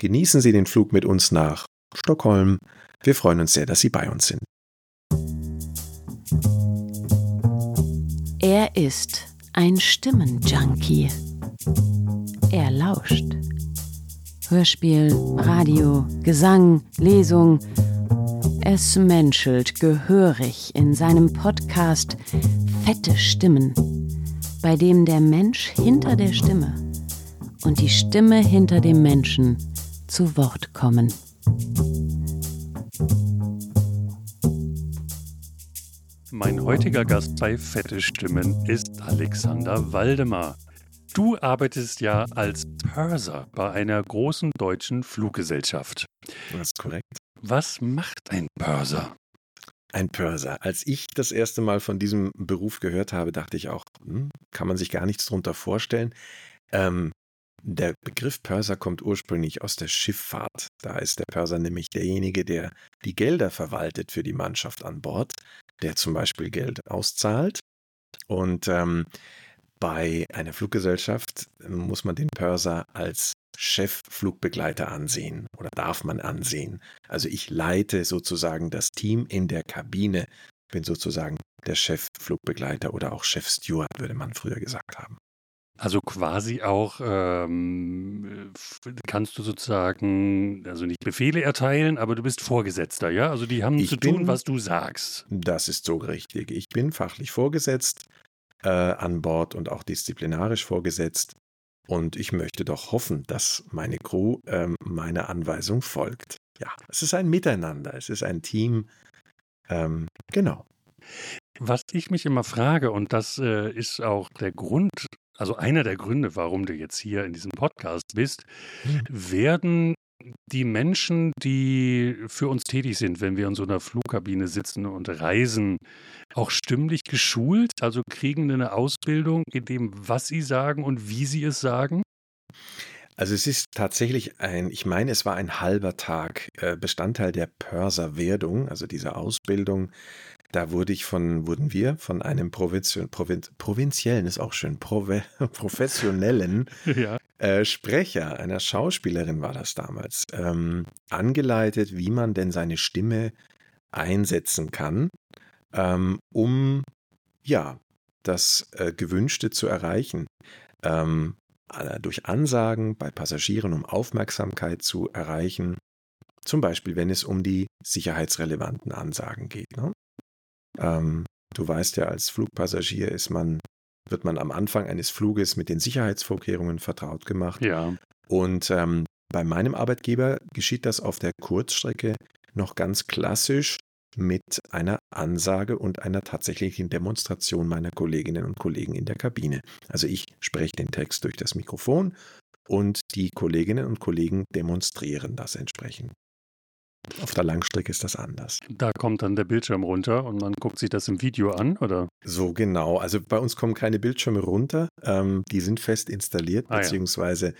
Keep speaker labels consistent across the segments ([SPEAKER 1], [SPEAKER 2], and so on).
[SPEAKER 1] genießen Sie den Flug mit uns nach Stockholm. Wir freuen uns sehr, dass Sie bei uns sind.
[SPEAKER 2] Er ist ein Stimmenjunkie. Er lauscht. Hörspiel, Radio, Gesang, Lesung. Es menschelt gehörig in seinem Podcast Fette Stimmen, bei dem der Mensch hinter der Stimme und die Stimme hinter dem Menschen zu Wort kommen.
[SPEAKER 3] Mein heutiger Gast bei Fette Stimmen ist Alexander Waldemar. Du arbeitest ja als Purser bei einer großen deutschen Fluggesellschaft.
[SPEAKER 1] Das ist korrekt.
[SPEAKER 3] Was macht ein Purser?
[SPEAKER 1] Ein Purser. Als ich das erste Mal von diesem Beruf gehört habe, dachte ich auch, hm, kann man sich gar nichts darunter vorstellen. Ähm, der Begriff Purser kommt ursprünglich aus der Schifffahrt. Da ist der Purser nämlich derjenige, der die Gelder verwaltet für die Mannschaft an Bord, der zum Beispiel Geld auszahlt. Und ähm, bei einer Fluggesellschaft muss man den Purser als Chefflugbegleiter ansehen oder darf man ansehen. Also ich leite sozusagen das Team in der Kabine, bin sozusagen der Chefflugbegleiter oder auch Chefsteward, würde man früher gesagt haben.
[SPEAKER 3] Also quasi auch ähm, kannst du sozusagen, also nicht Befehle erteilen, aber du bist Vorgesetzter, ja? Also die haben
[SPEAKER 1] Ich
[SPEAKER 3] zu
[SPEAKER 1] bin-
[SPEAKER 3] tun, was du sagst.
[SPEAKER 1] Das ist so richtig. Ich bin fachlich vorgesetzt äh, an Bord und auch disziplinarisch vorgesetzt. Und ich möchte doch hoffen, dass meine Crew ähm, meiner Anweisung folgt. Ja, es ist ein Miteinander, es ist ein Team. Ähm, genau.
[SPEAKER 3] Was ich mich immer frage, und das äh, ist auch der Grund, also einer der Gründe, warum du jetzt hier in diesem Podcast bist,
[SPEAKER 1] Hm.
[SPEAKER 3] werden die Menschen, die für uns tätig sind, wenn wir in so einer Flugkabine sitzen und reisen, auch stimmlich geschult? Also kriegen eine Ausbildung in dem, was sie sagen und wie sie es sagen?
[SPEAKER 1] Also es ist tatsächlich ein, ich meine, es war ein halber Tag äh, Bestandteil der Pörserwerdung, also dieser Ausbildung. Da wurde ich von, wurden wir von einem Provinzi Provin provinziellen, ist auch schön, Prove professionellen
[SPEAKER 3] Ja.
[SPEAKER 1] äh, Sprecher, einer Schauspielerin war das damals, ähm, angeleitet, wie man denn seine Stimme einsetzen kann, ähm, um ja das äh, Gewünschte zu erreichen. Ähm, äh, durch Ansagen bei Passagieren, um Aufmerksamkeit zu erreichen. Zum Beispiel, wenn es um die sicherheitsrelevanten Ansagen geht. Ne? Ähm, du weißt ja, als Flugpassagier ist man, wird man am Anfang eines Fluges mit den Sicherheitsvorkehrungen vertraut gemacht.
[SPEAKER 3] Ja.
[SPEAKER 1] Und ähm, bei meinem Arbeitgeber geschieht das auf der Kurzstrecke noch ganz klassisch mit einer Ansage und einer tatsächlichen Demonstration meiner Kolleginnen und Kollegen in der Kabine. Also ich spreche den Text durch das Mikrofon und die Kolleginnen und Kollegen demonstrieren das entsprechend. Auf der Langstrecke ist das anders.
[SPEAKER 3] Da kommt dann der Bildschirm runter und man guckt sich das im Video an, oder?
[SPEAKER 1] So genau. Also bei uns kommen keine Bildschirme runter. Ähm, die sind fest installiert,
[SPEAKER 3] Ah
[SPEAKER 1] beziehungsweise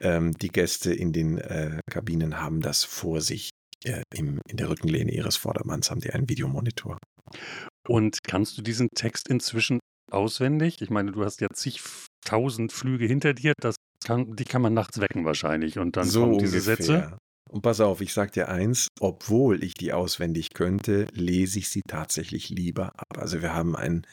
[SPEAKER 1] ähm, die Gäste in den äh, Kabinen haben das vor sich. Äh, im, in der Rückenlehne ihres Vordermanns haben die einen Videomonitor.
[SPEAKER 3] Und kannst du diesen Text inzwischen auswendig? Ich meine, du hast ja zigtausend Flüge hinter dir, das kann, die kann man nachts wecken wahrscheinlich und dann
[SPEAKER 1] so
[SPEAKER 3] kommen
[SPEAKER 1] ungefähr.
[SPEAKER 3] diese Sätze.
[SPEAKER 1] Und pass auf, ich sag dir eins, obwohl ich die auswendig könnte, lese ich sie tatsächlich lieber ab. Also wir haben ein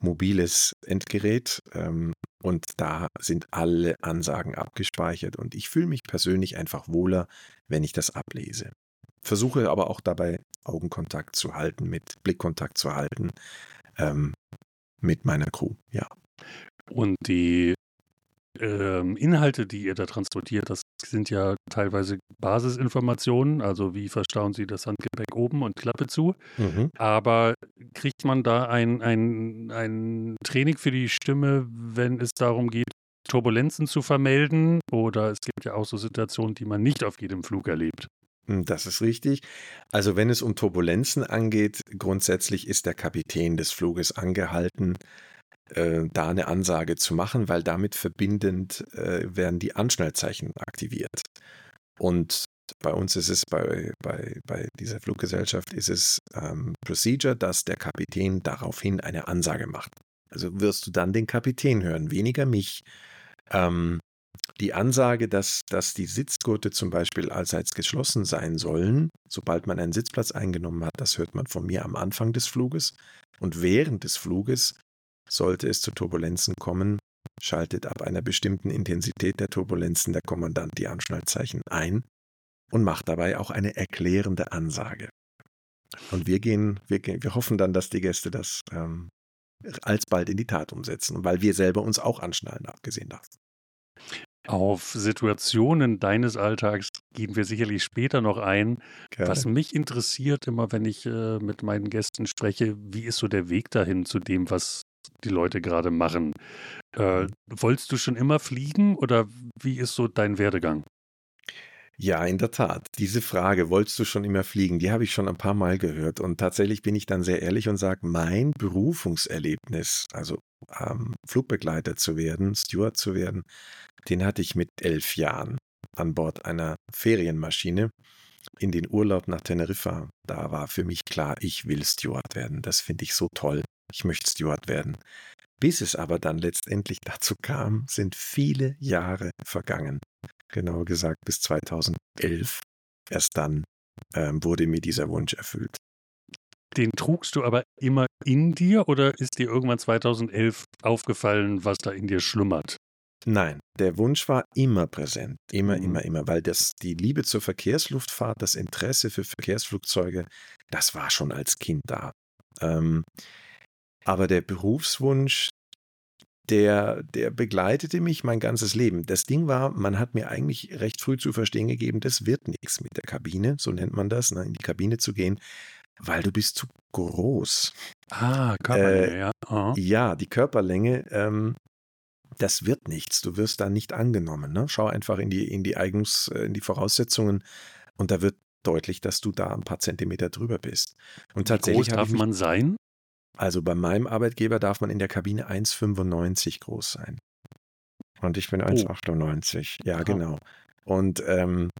[SPEAKER 1] mobiles Endgerät ähm, und da sind alle Ansagen abgespeichert und ich fühle mich persönlich einfach wohler, wenn ich das ablese. Versuche aber auch dabei Augenkontakt zu halten, mit Blickkontakt zu halten ähm, mit meiner Crew. Ja.
[SPEAKER 3] Und die ähm, Inhalte, die ihr da transportiert, das sind ja teilweise Basisinformationen, also wie verstauen Sie das Handgepäck oben und Klappe zu.
[SPEAKER 1] Mhm.
[SPEAKER 3] Aber kriegt man da ein, ein, ein Training für die Stimme, wenn es darum geht, Turbulenzen zu vermelden? Oder es gibt ja auch so Situationen, die man nicht auf jedem Flug erlebt.
[SPEAKER 1] Hm, Das ist richtig. Also wenn es um Turbulenzen angeht, grundsätzlich ist der Kapitän des Fluges angehalten, äh, da eine Ansage zu machen, weil damit verbindend äh, werden die Anschnellzeichen aktiviert. Und bei uns ist es, bei, bei, bei dieser Fluggesellschaft ist es ähm, Procedure, dass der Kapitän daraufhin eine Ansage macht. Also wirst du dann den Kapitän hören, weniger mich. Ähm, die Ansage, dass, dass die Sitzgurte zum Beispiel allseits geschlossen sein sollen, sobald man einen Sitzplatz eingenommen hat, das hört man von mir am Anfang des Fluges. Und während des Fluges sollte es zu Turbulenzen kommen, schaltet ab einer bestimmten Intensität der Turbulenzen der Kommandant die Anschnallzeichen ein und macht dabei auch eine erklärende Ansage. Und wir gehen, wir, wir hoffen dann, dass die Gäste das ähm, alsbald in die Tat umsetzen, weil wir selber uns auch anschnallen, abgesehen davon.
[SPEAKER 3] Auf Situationen deines Alltags gehen wir sicherlich später noch ein.
[SPEAKER 1] Gerne.
[SPEAKER 3] Was mich interessiert, immer wenn ich äh, mit meinen Gästen spreche, wie ist so der Weg dahin zu dem, was die Leute gerade machen? Äh, wolltest du schon immer fliegen oder wie ist so dein Werdegang?
[SPEAKER 1] Ja, in der Tat. Diese Frage, wolltest du schon immer fliegen, die habe ich schon ein paar Mal gehört. Und tatsächlich bin ich dann sehr ehrlich und sage, mein Berufungserlebnis, also ähm, Flugbegleiter zu werden, Steward zu werden, den hatte ich mit elf Jahren an Bord einer Ferienmaschine in den Urlaub nach Teneriffa. Da war für mich klar, ich will Steward werden. Das finde ich so toll. Ich möchte Steward werden. Bis es aber dann letztendlich dazu kam, sind viele Jahre vergangen. Genauer gesagt bis 2011. Erst dann ähm, wurde mir dieser Wunsch erfüllt.
[SPEAKER 3] Den trugst du aber immer in dir oder ist dir irgendwann 2011 aufgefallen, was da in dir schlummert?
[SPEAKER 1] Nein, der Wunsch war immer präsent. Immer,
[SPEAKER 3] Mhm.
[SPEAKER 1] immer, immer, weil das, die Liebe zur Verkehrsluftfahrt, das Interesse für Verkehrsflugzeuge, das war schon als Kind da. Ähm, aber der Berufswunsch, der, der begleitete mich mein ganzes Leben. Das Ding war, man hat mir eigentlich recht früh zu verstehen gegeben, das wird nichts mit der Kabine, so nennt man das, ne, in die Kabine zu gehen, weil du bist zu groß.
[SPEAKER 3] Ah, Körperlänge,
[SPEAKER 1] Äh,
[SPEAKER 3] ja. Aha.
[SPEAKER 1] Ja, die Körperlänge, ähm, das wird nichts. Du wirst da nicht angenommen. Ne? Schau einfach in die, in die Eigens, äh, in die Voraussetzungen und da wird deutlich, dass du da ein paar Zentimeter drüber bist. Und
[SPEAKER 3] Wie groß
[SPEAKER 1] tatsächlich
[SPEAKER 3] darf man sein?
[SPEAKER 1] Also bei meinem Arbeitgeber darf man in der Kabine 1,95 groß sein. Und ich bin
[SPEAKER 3] Oh.
[SPEAKER 1] 1,98. Ja,
[SPEAKER 3] Aha.
[SPEAKER 1] genau. Und ähm,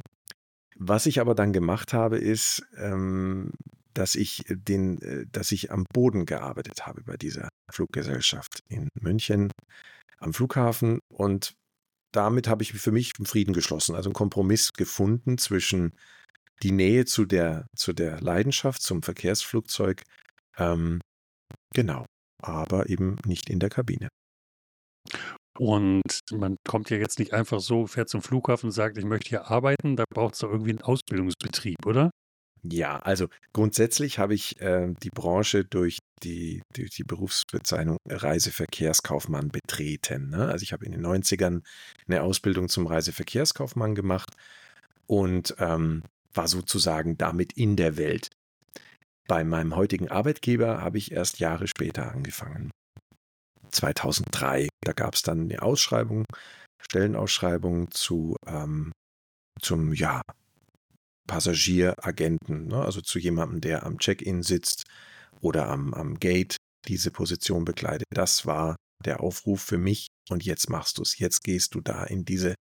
[SPEAKER 1] was ich aber dann gemacht habe, ist, ähm, dass ich den, äh, dass ich am Boden gearbeitet habe bei dieser Fluggesellschaft in München am Flughafen und damit habe ich für mich einen Frieden geschlossen, also einen Kompromiss gefunden zwischen die Nähe zu der, zu der Leidenschaft, zum Verkehrsflugzeug, ähm, genau, aber eben nicht in der Kabine.
[SPEAKER 3] Und man kommt ja jetzt nicht einfach so, fährt zum Flughafen und sagt, ich möchte hier arbeiten, da braucht es doch irgendwie einen Ausbildungsbetrieb, oder?
[SPEAKER 1] Ja, also grundsätzlich habe ich äh, die Branche durch die, durch die Berufsbezeichnung Reiseverkehrskaufmann betreten. Ne? Also ich habe in den 90ern eine Ausbildung zum Reiseverkehrskaufmann gemacht und ähm, war sozusagen damit in der Welt. Bei meinem heutigen Arbeitgeber habe ich erst Jahre später angefangen. 2003, da gab es dann eine Ausschreibung, Stellenausschreibung zu, ähm, zum, ja, Passagieragenten, ne? also zu jemandem, der am Check-in sitzt oder am, am Gate diese Position bekleidet. Das war der Aufruf für mich und jetzt machst du es. Jetzt gehst du da in diese,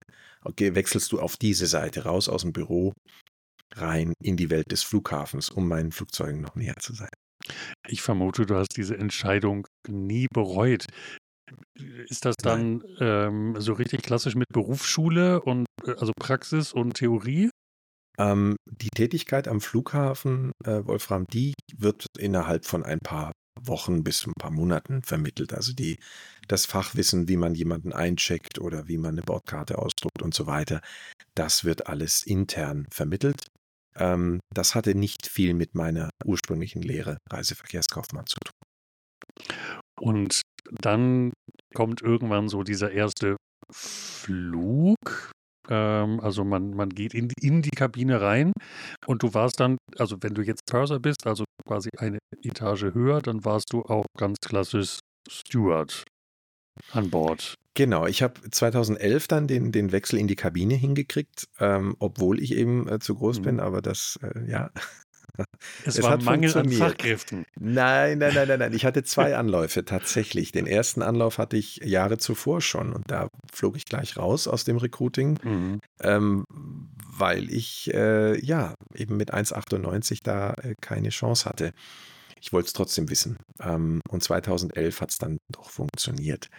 [SPEAKER 1] okay, wechselst du auf diese Seite raus aus dem Büro rein in die Welt des Flughafens, um meinen Flugzeugen noch näher zu sein.
[SPEAKER 3] Ich vermute, du hast diese Entscheidung nie bereut. Ist das dann ähm, so richtig klassisch mit Berufsschule und äh, also Praxis und Theorie?
[SPEAKER 1] Ähm, die Tätigkeit am Flughafen, äh, Wolfram, die wird innerhalb von ein paar Wochen bis ein paar Monaten vermittelt. Also die, das Fachwissen, wie man jemanden eincheckt oder wie man eine Bordkarte ausdruckt und so weiter, das wird alles intern vermittelt. Ähm, das hatte nicht viel mit meiner ursprünglichen Lehre Reiseverkehrskaufmann zu tun.
[SPEAKER 3] Und dann kommt irgendwann so dieser erste Flug. Ähm, also man, man geht in, die- in die Kabine rein und du warst dann, also wenn du jetzt Purser bist, also quasi eine Etage höher, dann warst du auch ganz klassisch Steward an Bord.
[SPEAKER 1] Genau, ich habe 2011 dann den, den Wechsel in die Kabine hingekriegt, ähm, obwohl ich eben äh, zu groß
[SPEAKER 3] Mhm.
[SPEAKER 1] bin, aber das, äh, ja.
[SPEAKER 3] Es,
[SPEAKER 1] Es
[SPEAKER 3] war
[SPEAKER 1] hat
[SPEAKER 3] Mangel an
[SPEAKER 1] funktioniert.
[SPEAKER 3] Fachkräften.
[SPEAKER 1] Nein, nein, nein, nein, nein. Ich hatte zwei Anläufe tatsächlich. Den ersten Anlauf hatte ich Jahre zuvor schon und da flog ich gleich raus aus dem Recruiting,
[SPEAKER 3] Mhm.
[SPEAKER 1] ähm, weil ich äh, ja eben mit 1,98 da äh, keine Chance hatte. Ich wollte es trotzdem wissen. Ähm, und 2011 hat es dann doch funktioniert.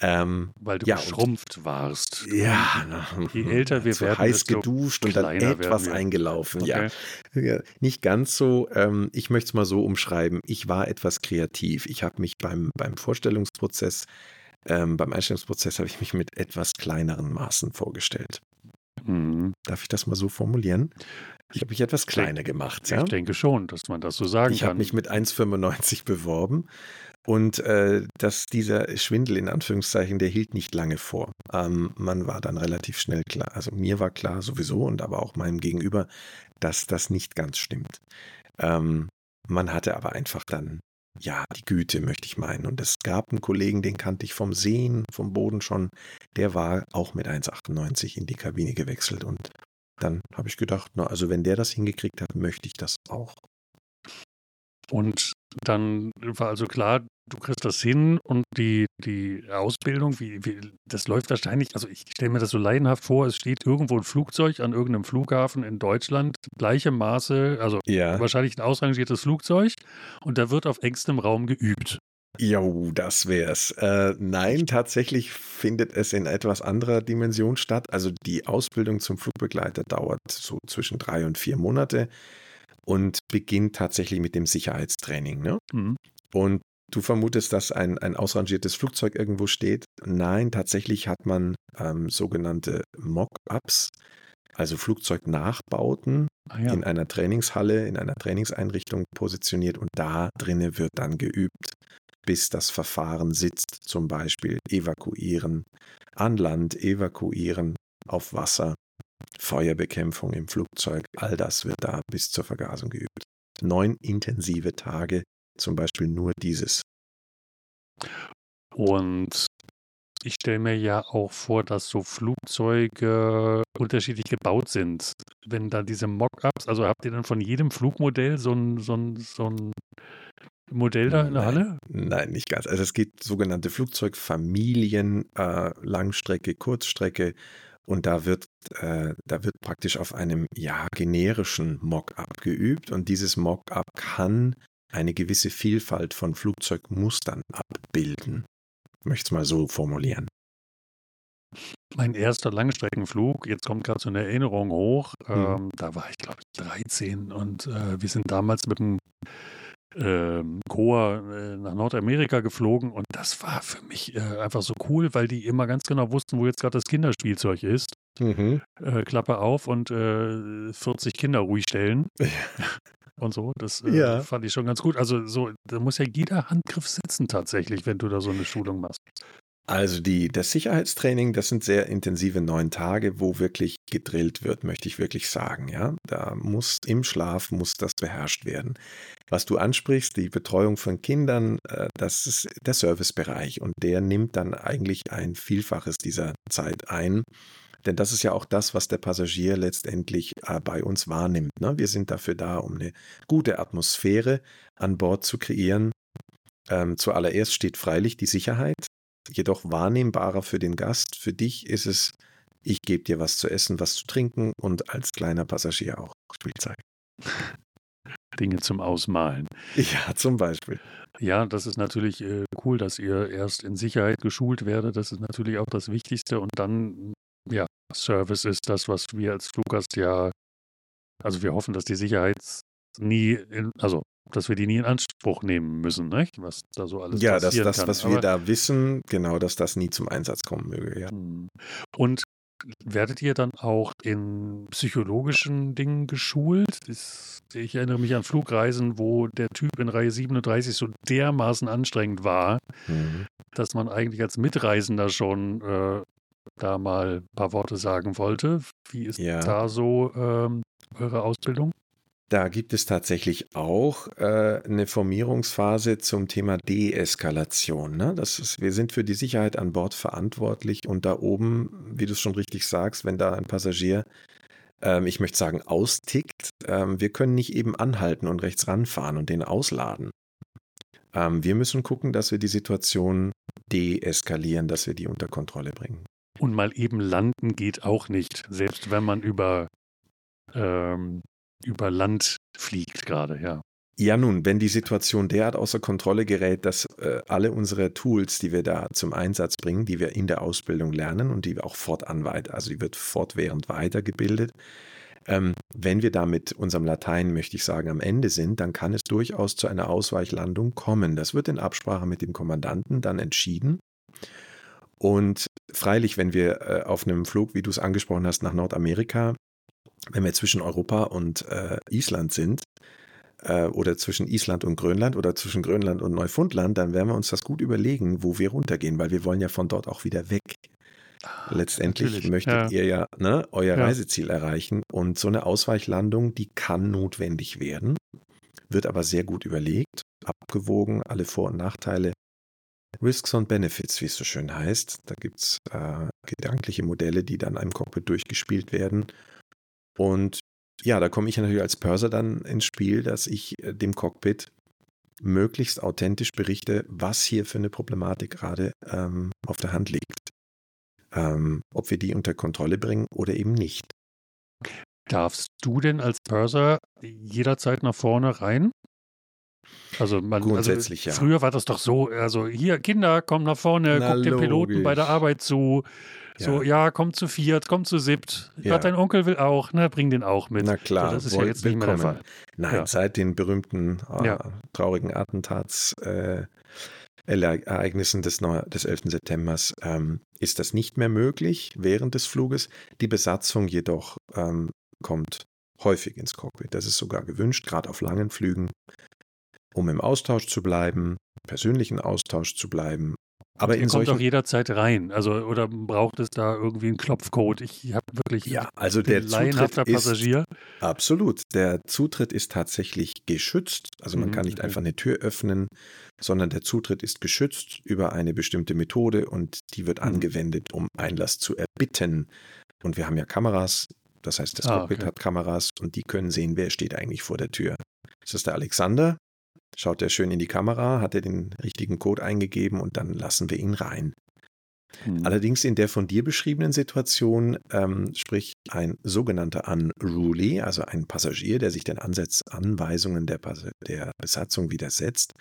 [SPEAKER 3] Ähm, Weil du ja, geschrumpft warst.
[SPEAKER 1] Ja,
[SPEAKER 3] je älter wir werden,
[SPEAKER 1] heiß geduscht und dann etwas eingelaufen. Okay. Ja. ja. nicht ganz so. Ähm, ich möchte es mal so umschreiben. Ich war etwas kreativ. Ich habe mich beim, beim Vorstellungsprozess, ähm, beim Einstellungsprozess habe ich mich mit etwas kleineren Maßen vorgestellt. Mhm. Darf ich das mal so formulieren? Ich habe mich etwas kleiner gemacht.
[SPEAKER 3] Ich ja? denke schon, dass man das so sagen
[SPEAKER 1] ich
[SPEAKER 3] kann.
[SPEAKER 1] Ich habe mich mit 1,95 beworben und äh, dass dieser Schwindel in Anführungszeichen, der hielt nicht lange vor. Ähm, man war dann relativ schnell klar, also mir war klar sowieso und aber auch meinem Gegenüber, dass das nicht ganz stimmt. Ähm, man hatte aber einfach dann, ja, die Güte, möchte ich meinen. Und es gab einen Kollegen, den kannte ich vom Sehen, vom Boden schon, der war auch mit 1,98 in die Kabine gewechselt und dann habe ich gedacht, na, also wenn der das hingekriegt hat, möchte ich das auch.
[SPEAKER 3] Und dann war also klar, du kriegst das hin und die, die Ausbildung, wie, wie, das läuft wahrscheinlich, also ich stelle mir das so leidenhaft vor, es steht irgendwo ein Flugzeug an irgendeinem Flughafen in Deutschland, gleiche Maße, also ja. wahrscheinlich ein ausrangiertes Flugzeug und da wird auf engstem Raum geübt.
[SPEAKER 1] Jo, das wär's. Äh, nein, tatsächlich findet es in etwas anderer Dimension statt. Also die Ausbildung zum Flugbegleiter dauert so zwischen drei und vier Monate und beginnt tatsächlich mit dem Sicherheitstraining. Ne? Mhm. Und du vermutest, dass ein, ein ausrangiertes Flugzeug irgendwo steht. Nein, tatsächlich hat man ähm, sogenannte Mock-ups, also Flugzeugnachbauten ah, ja. in einer Trainingshalle, in einer Trainingseinrichtung positioniert und da drinnen wird dann geübt, bis das Verfahren sitzt, zum Beispiel evakuieren, an Land evakuieren, auf Wasser Feuerbekämpfung im Flugzeug, all das wird da bis zur Vergasung geübt. Neun intensive Tage, zum Beispiel nur dieses.
[SPEAKER 3] Und ich stelle mir ja auch vor, dass so Flugzeuge unterschiedlich gebaut sind. Wenn da diese Mockups, also habt ihr dann von jedem Flugmodell so ein, so ein, so ein Modell da in der
[SPEAKER 1] nein,
[SPEAKER 3] Halle?
[SPEAKER 1] Nein, nicht ganz. Also es gibt sogenannte Flugzeugfamilien, äh, Langstrecke, Kurzstrecke und da wird, äh, da wird praktisch auf einem ja generischen Mockup geübt und dieses Mockup kann eine gewisse Vielfalt von Flugzeugmustern abbilden. Ich möchte es mal so formulieren.
[SPEAKER 3] Mein erster Langstreckenflug, jetzt kommt gerade so eine Erinnerung hoch, mhm. ähm, da war ich glaube ich 13 und äh, wir sind damals mit dem ähm, Chor äh, nach Nordamerika geflogen und das war für mich äh, einfach so cool, weil die immer ganz genau wussten, wo jetzt gerade das Kinderspielzeug ist. Mhm. Äh, Klappe auf und 40 äh, Kinder ruhig stellen. Ja. Und so, das äh, ja. fand ich schon ganz gut. Also so, da muss ja jeder Handgriff sitzen tatsächlich, wenn du da so eine Schulung machst.
[SPEAKER 1] Also die, das Sicherheitstraining, das sind sehr intensive neun Tage, wo wirklich gedrillt wird, möchte ich wirklich sagen. Ja, da muss im Schlaf muss das beherrscht werden. Was du ansprichst, die Betreuung von Kindern, äh, das ist der Servicebereich und der nimmt dann eigentlich ein Vielfaches dieser Zeit ein. Denn das ist ja auch das, was der Passagier letztendlich äh, bei uns wahrnimmt. Ne? Wir sind dafür da, um eine gute Atmosphäre an Bord zu kreieren. Ähm, zuallererst steht freilich die Sicherheit jedoch wahrnehmbarer für den Gast. Für dich ist es, ich gebe dir was zu essen, was zu trinken und als kleiner Passagier auch Spielzeug.
[SPEAKER 3] Dinge zum Ausmalen.
[SPEAKER 1] Ja, zum Beispiel.
[SPEAKER 3] Ja, das ist natürlich äh, cool, dass ihr erst in Sicherheit geschult werdet. Das ist natürlich auch das Wichtigste. Und dann, ja, Service ist das, was wir als Fluggast ja, also wir hoffen, dass die Sicherheit nie, in, also dass wir die nie in Anspruch nehmen müssen, nicht? was da so alles
[SPEAKER 1] ja,
[SPEAKER 3] passieren
[SPEAKER 1] das,
[SPEAKER 3] das,
[SPEAKER 1] was wir da wissen, genau, dass das nie zum Einsatz kommen möge. Ja. Hm.
[SPEAKER 3] Und werdet ihr dann auch in psychologischen Dingen geschult? Ich erinnere mich an Flugreisen, wo der Typ in Reihe 37 so dermaßen anstrengend war, mhm. dass man eigentlich als Mitreisender schon äh, da mal ein paar Worte sagen wollte. Wie ist ja. da so ähm, eure Ausbildung?
[SPEAKER 1] Da gibt es tatsächlich auch äh, eine Formierungsphase zum Thema Deeskalation. Ne? Das ist, wir sind für die Sicherheit an Bord verantwortlich und da oben, wie du es schon richtig sagst, wenn da ein Passagier, ähm, ich möchte sagen, austickt, ähm, wir können nicht eben anhalten und rechts ranfahren und den ausladen. Ähm, wir müssen gucken, dass wir die Situation deeskalieren, dass wir die unter Kontrolle bringen.
[SPEAKER 3] Und mal eben landen geht auch nicht, selbst wenn man über ähm, über Land fliegt gerade, ja.
[SPEAKER 1] Ja, nun, wenn die Situation derart außer Kontrolle gerät, dass äh, alle unsere Tools, die wir da zum Einsatz bringen, die wir in der Ausbildung lernen und die wir auch fortan weiter, also die wird fortwährend weitergebildet, ähm, wenn wir da mit unserem Latein, möchte ich sagen, am Ende sind, dann kann es durchaus zu einer Ausweichlandung kommen. Das wird in Absprache mit dem Kommandanten dann entschieden. Und freilich, wenn wir äh, auf einem Flug, wie du es angesprochen hast, nach Nordamerika, wenn wir zwischen Europa und äh, Island sind, äh, oder zwischen Island und Grönland oder zwischen Grönland und Neufundland, dann werden wir uns das gut überlegen, wo wir runtergehen, weil wir wollen ja von dort auch wieder weg. Ah, Letztendlich Natürlich, möchtet ja. ihr ja ne, euer ja. Reiseziel erreichen und so eine Ausweichlandung, die kann notwendig werden, wird aber sehr gut überlegt, abgewogen, alle Vor- und Nachteile Risks und Benefits, wie es so schön heißt. Da gibt es äh, gedankliche Modelle, die dann einem Cockpit durchgespielt werden. Und ja, da komme ich natürlich als Purser dann ins Spiel, dass ich äh, dem Cockpit möglichst authentisch berichte, was hier für eine Problematik gerade ähm, auf der Hand liegt. Ähm, ob wir die unter Kontrolle bringen oder eben nicht.
[SPEAKER 3] Darfst du denn als Purser jederzeit nach vorne rein? Also man, also Grundsätzlich, also, ja. Früher war das doch so, also hier, Kinder, kommen nach vorne, Na, guckt den Piloten bei der Arbeit zu. So, ja, ja kommt zu viert, kommt zu siebt. Ja. Gerade dein Onkel will auch, ne, bring den auch mit.
[SPEAKER 1] Na klar,
[SPEAKER 3] so, das ist ja jetzt nicht mehr der Fall.
[SPEAKER 1] Nein, ja. seit den berühmten äh, traurigen Attentats. Äh, Ereignissen des, des 11. September ähm, ist das nicht mehr möglich während des Fluges. Die Besatzung jedoch ähm, kommt häufig ins Cockpit. Das ist sogar gewünscht, gerade auf langen Flügen um im Austausch zu bleiben, persönlichen Austausch zu bleiben.
[SPEAKER 3] Aber Ihr in kommt auch jederzeit rein, also oder braucht es da irgendwie einen Klopfcode? Ich habe wirklich
[SPEAKER 1] ja, also der Zutritt
[SPEAKER 3] Passagier.
[SPEAKER 1] Ist, absolut, der Zutritt ist tatsächlich geschützt. Also man mhm, kann nicht okay. einfach eine Tür öffnen, sondern der Zutritt ist geschützt über eine bestimmte Methode und die wird mhm. angewendet, um Einlass zu erbitten. Und wir haben ja Kameras, das heißt, das ah, Cockpit okay. hat Kameras und die können sehen, wer steht eigentlich vor der Tür. Ist das der Alexander? Schaut er schön in die Kamera, hat er den richtigen Code eingegeben und dann lassen wir ihn rein. Mhm. Allerdings in der von dir beschriebenen Situation, ähm, sprich ein sogenannter Unruly, also ein Passagier, der sich den Ansatz, Anweisungen der, der Besatzung widersetzt,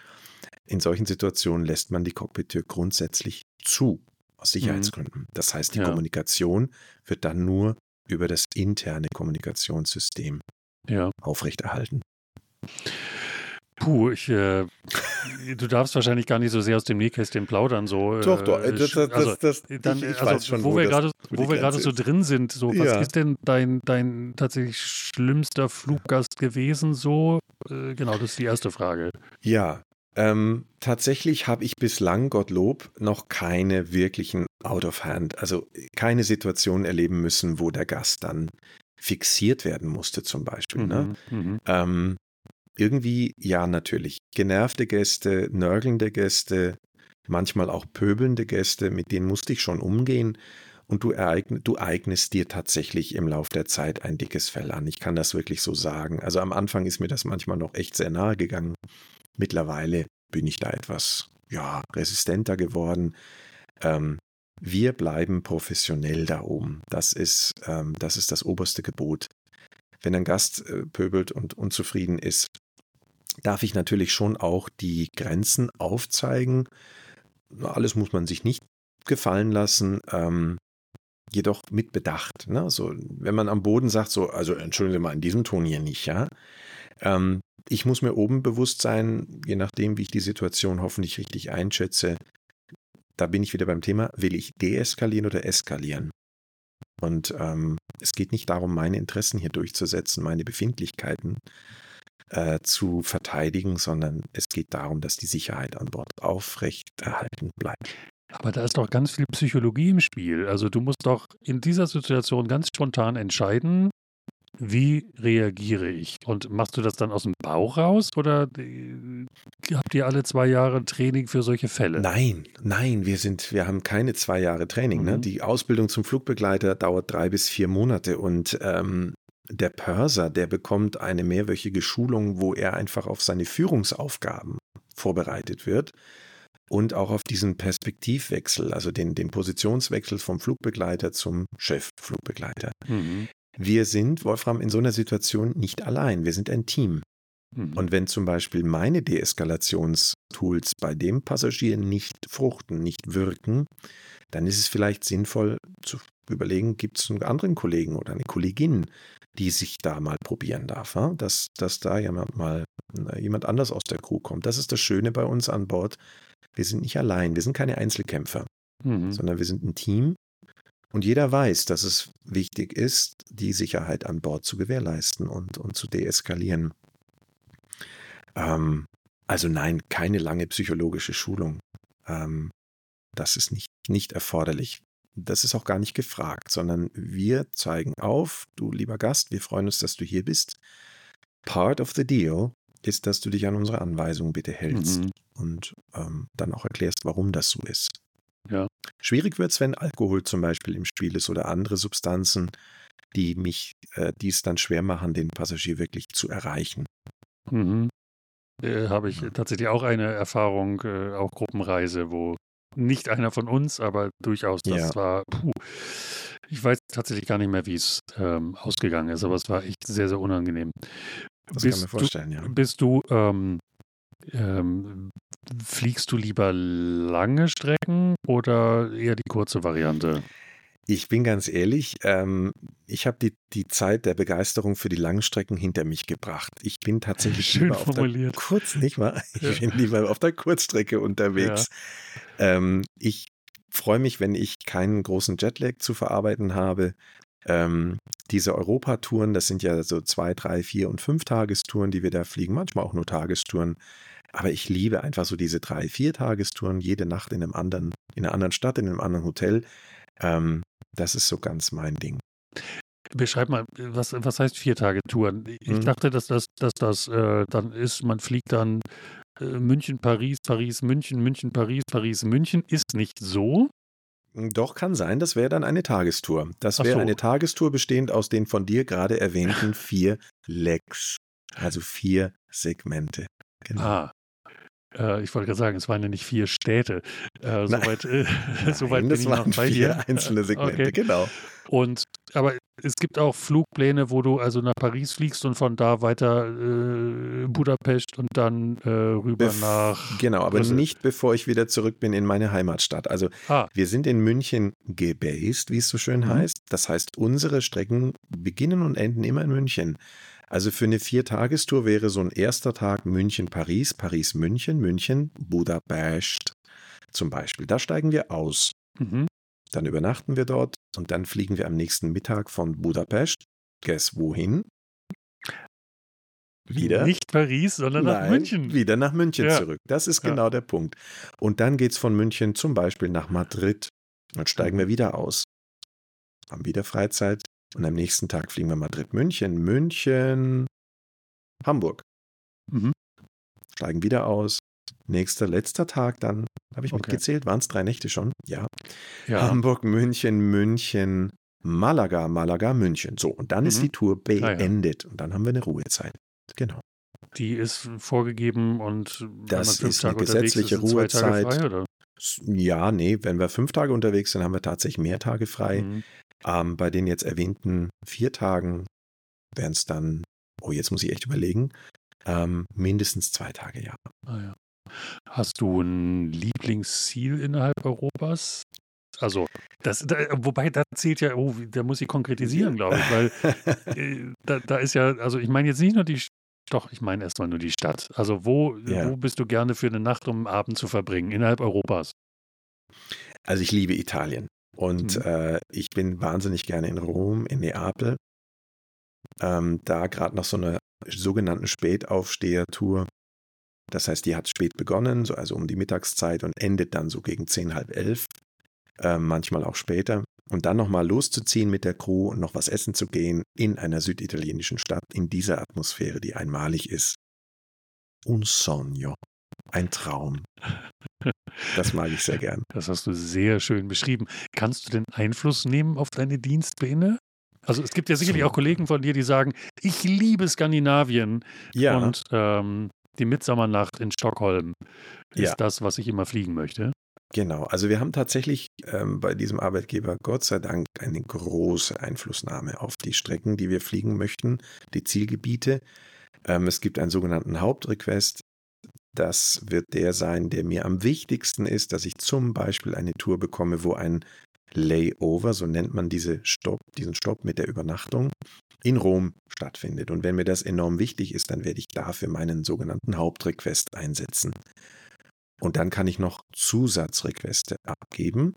[SPEAKER 1] in solchen Situationen lässt man die Cockpit-Tür grundsätzlich zu, aus. Sicherheitsgründen. Mhm. Das heißt, die ja. Kommunikation wird dann nur über das interne Kommunikationssystem ja. aufrechterhalten.
[SPEAKER 3] Puh, ich, äh, du darfst wahrscheinlich gar nicht so sehr aus dem Nähkästchen plaudern. So,
[SPEAKER 1] doch, doch. Äh, das, das, also, das,
[SPEAKER 3] dann, ich, ich also, schon, wo, wo wir gerade, wo wir gerade so drin sind, so, was ja. ist denn dein, dein tatsächlich schlimmster Fluggast gewesen? So, äh, genau, das ist die erste Frage.
[SPEAKER 1] Ja, ähm, tatsächlich habe ich bislang, Gottlob, noch keine wirklichen Out of Hand, also keine Situation erleben müssen, wo der Gast dann fixiert werden musste, zum Beispiel. Ne? Mhm, ne? ähm, irgendwie, ja, natürlich. Genervte Gäste, nörgelnde Gäste, manchmal auch pöbelnde Gäste, mit denen musste ich schon umgehen. Und du, ereign, du eignest dir tatsächlich im Lauf der Zeit ein dickes Fell an. Ich kann das wirklich so sagen. Also am Anfang ist mir das manchmal noch echt sehr nahe gegangen. Mittlerweile bin ich da etwas, ja, resistenter geworden. Ähm, wir bleiben professionell da oben. Das ist, ähm, das ist das oberste Gebot. Wenn ein Gast äh, pöbelt und unzufrieden ist, darf ich natürlich schon auch die Grenzen aufzeigen. Alles muss man sich nicht gefallen lassen, ähm, jedoch mit Bedacht. Ne? So, wenn man am Boden sagt, so, also entschuldigen Sie mal, in diesem Ton hier nicht, ja. Ähm, ich muss mir oben bewusst sein, je nachdem, wie ich die Situation hoffentlich richtig einschätze, da bin ich wieder beim Thema, will ich deeskalieren oder eskalieren? Und ähm, es geht nicht darum, meine Interessen hier durchzusetzen, meine Befindlichkeiten, äh, zu verteidigen, sondern es geht darum, dass die Sicherheit an Bord aufrecht erhalten bleibt.
[SPEAKER 3] Aber da ist doch ganz viel Psychologie im Spiel. Also du musst doch in dieser Situation ganz spontan entscheiden, wie reagiere ich? Und machst du das dann aus dem Bauch raus oder äh, habt ihr alle zwei Jahre Training für solche Fälle?
[SPEAKER 1] Nein, nein, wir sind, wir haben keine zwei Jahre Training. Ne? Mhm. Ne? Die Ausbildung zum Flugbegleiter dauert drei bis vier Monate und ähm, der Pörser, der bekommt eine mehrwöchige Schulung, wo er einfach auf seine Führungsaufgaben vorbereitet wird und auch auf diesen Perspektivwechsel, also den, den Positionswechsel vom Flugbegleiter zum Chefflugbegleiter. Mhm. Wir sind, Wolfram, in so einer Situation nicht allein. Wir sind ein Team. Mhm. Und wenn zum Beispiel meine Deeskalationstools bei dem Passagier nicht fruchten, nicht wirken, dann ist es vielleicht sinnvoll zu überlegen, gibt es einen anderen Kollegen oder eine Kollegin, die sich da mal probieren darf, ja? dass, dass da jemand mal jemand anders aus der Crew kommt. Das ist das Schöne bei uns an Bord. Wir sind nicht allein, wir sind keine Einzelkämpfer, mhm. sondern wir sind ein Team und jeder weiß, dass es wichtig ist, die Sicherheit an Bord zu gewährleisten und, und zu deeskalieren. Ähm, also nein, keine lange psychologische Schulung. Ähm, das ist nicht, nicht erforderlich. Das ist auch gar nicht gefragt, sondern wir zeigen auf, du lieber Gast, wir freuen uns, dass du hier bist. Part of the deal ist, dass du dich an unsere Anweisungen bitte hältst mhm. und ähm, dann auch erklärst, warum das so ist.
[SPEAKER 3] Ja.
[SPEAKER 1] Schwierig wird es, wenn Alkohol zum Beispiel im Spiel ist oder andere Substanzen, die mich, äh, die es dann schwer machen, den Passagier wirklich zu erreichen.
[SPEAKER 3] Mhm. Äh, Habe ich tatsächlich auch eine Erfahrung, äh, auch Gruppenreise, wo nicht einer von uns, aber durchaus, das ja. war, puh, ich weiß tatsächlich gar nicht mehr, wie es ähm, ausgegangen ist, aber es war echt sehr, sehr unangenehm.
[SPEAKER 1] Das bist kann mir vorstellen,
[SPEAKER 3] du,
[SPEAKER 1] ja.
[SPEAKER 3] Bist du, ähm, ähm, fliegst du lieber lange Strecken oder eher die kurze Variante?
[SPEAKER 1] Ich bin ganz ehrlich, ähm, ich habe die, die Zeit der Begeisterung für die Langstrecken hinter mich gebracht. Ich bin tatsächlich
[SPEAKER 3] Schön lieber formuliert.
[SPEAKER 1] auf der Kurz, nicht mal. Ich ja. bin lieber auf der Kurzstrecke unterwegs. Ja. Ähm, ich freue mich, wenn ich keinen großen Jetlag zu verarbeiten habe. Ähm, diese Europatouren, das sind ja so zwei, drei, vier und fünf Tagestouren, die wir da fliegen, manchmal auch nur Tagestouren. Aber ich liebe einfach so diese drei, vier Tagestouren, jede Nacht in einem anderen, in einer anderen Stadt, in einem anderen Hotel. Ähm, das ist so ganz mein Ding.
[SPEAKER 3] Beschreib mal, was, was heißt vier Tage Touren? Ich mhm. dachte, dass das, dass das äh, dann ist, man fliegt dann äh, München, Paris, Paris, München, München, Paris, Paris, München. Ist nicht so.
[SPEAKER 1] Hm, doch, kann sein. Das wäre dann eine Tagestour. Das wäre so. eine Tagestour bestehend aus den von dir gerade erwähnten vier Legs. Also vier Segmente.
[SPEAKER 3] Genau. Ah, äh, ich wollte gerade sagen, es waren ja nicht vier Städte. Äh, soweit äh, soweit bin ich noch bei vier
[SPEAKER 1] dir. einzelne Segmente, okay. genau.
[SPEAKER 3] Und aber es gibt auch Flugpläne, wo du also nach Paris fliegst und von da weiter äh, Budapest und dann äh, rüber Bef nach.
[SPEAKER 1] Genau, aber Brüssel. nicht bevor ich wieder zurück bin in meine Heimatstadt. Also ah. wir sind in München gebased, wie es so schön mhm. heißt. Das heißt, unsere Strecken beginnen und enden immer in München. Also für eine Viertagestour wäre so ein erster Tag München-Paris, Paris-München, München-Budapest zum Beispiel. Da steigen wir aus. Mhm. Dann übernachten wir dort und dann fliegen wir am nächsten Mittag von Budapest. Guess wohin?
[SPEAKER 3] Wieder? Nicht Paris, sondern Nein, nach München.
[SPEAKER 1] Wieder nach München ja. zurück. Das ist ja. genau der Punkt. Und dann geht es von München zum Beispiel nach Madrid. Dann steigen wir wieder aus. Haben wieder Freizeit. Und am nächsten Tag fliegen wir Madrid, München, München, Hamburg. Mhm. Steigen wieder aus. Nächster, letzter Tag dann, habe ich okay. mitgezählt, waren es drei Nächte schon? Ja. ja. Hamburg, München, München, Malaga, Malaga, München. So, und dann mhm. ist die Tour beendet. Ah, ja. Und dann haben wir eine Ruhezeit. Genau.
[SPEAKER 3] Die ist vorgegeben und
[SPEAKER 1] das ist eine gesetzliche ist, Ruhezeit. Frei, ja, nee, wenn wir fünf Tage unterwegs sind, haben wir tatsächlich mehr Tage frei. Mhm. Ähm, bei den jetzt erwähnten vier Tagen wären es dann, oh, jetzt muss ich echt überlegen, ähm, mindestens zwei Tage, ja.
[SPEAKER 3] Ah, ja. Hast du ein Lieblingsziel innerhalb Europas? Also, das, da, wobei da zählt ja, oh, da muss ich konkretisieren, glaube ich, weil äh, da, da, ist ja, also ich meine jetzt nicht nur die, doch, ich meine erstmal nur die Stadt. Also, wo, ja. wo bist du gerne für eine Nacht, um einen Abend zu verbringen, innerhalb Europas?
[SPEAKER 1] Also, ich liebe Italien. Und mhm. äh, ich bin wahnsinnig gerne in Rom, in Neapel. Ähm, da gerade noch so eine sogenannten Spätaufsteher-Tour. Das heißt, die hat spät begonnen, so also um die Mittagszeit und endet dann so gegen zehn, halb elf. Äh, manchmal auch später. Und dann nochmal loszuziehen mit der Crew und noch was essen zu gehen in einer süditalienischen Stadt, in dieser Atmosphäre, die einmalig ist. Un sogno. Ein Traum. Das mag ich sehr gern.
[SPEAKER 3] Das hast du sehr schön beschrieben. Kannst du den Einfluss nehmen auf deine Dienstpläne? Also es gibt ja sicherlich auch Kollegen von dir, die sagen, ich liebe Skandinavien. Ja. Und ähm, die Mitsommernacht in Stockholm ist ja. das, was ich immer fliegen möchte.
[SPEAKER 1] Genau, also wir haben tatsächlich ähm, bei diesem Arbeitgeber Gott sei Dank eine große Einflussnahme auf die Strecken, die wir fliegen möchten, die Zielgebiete. Ähm, es gibt einen sogenannten Hauptrequest. Das wird der sein, der mir am wichtigsten ist, dass ich zum Beispiel eine Tour bekomme, wo ein Layover, so nennt man diese Stopp, diesen Stopp mit der Übernachtung, in Rom stattfindet. Und wenn mir das enorm wichtig ist, dann werde ich dafür meinen sogenannten Hauptrequest einsetzen. Und dann kann ich noch Zusatzrequeste abgeben.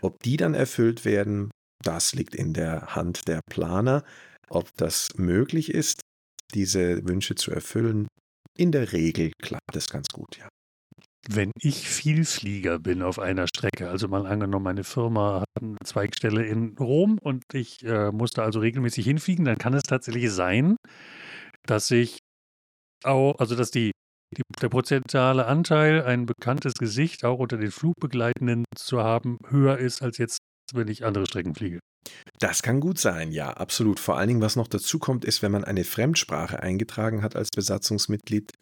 [SPEAKER 1] Ob die dann erfüllt werden, das liegt in der Hand der Planer. Ob das möglich ist, diese Wünsche zu erfüllen, in der Regel klappt es ganz gut, ja.
[SPEAKER 3] Wenn ich Vielflieger bin auf einer Strecke, also mal angenommen, meine Firma hat eine Zweigstelle in Rom und ich äh, musste also regelmäßig hinfliegen, dann kann es tatsächlich sein, dass ich auch, also dass die, die, der prozentuale Anteil, ein bekanntes Gesicht auch unter den Flugbegleitenden zu haben, höher ist als jetzt, wenn ich andere Strecken fliege.
[SPEAKER 1] Das kann gut sein, ja, absolut. Vor allen Dingen, was noch dazu kommt, ist, wenn man eine Fremdsprache eingetragen hat als Besatzungsmitglied,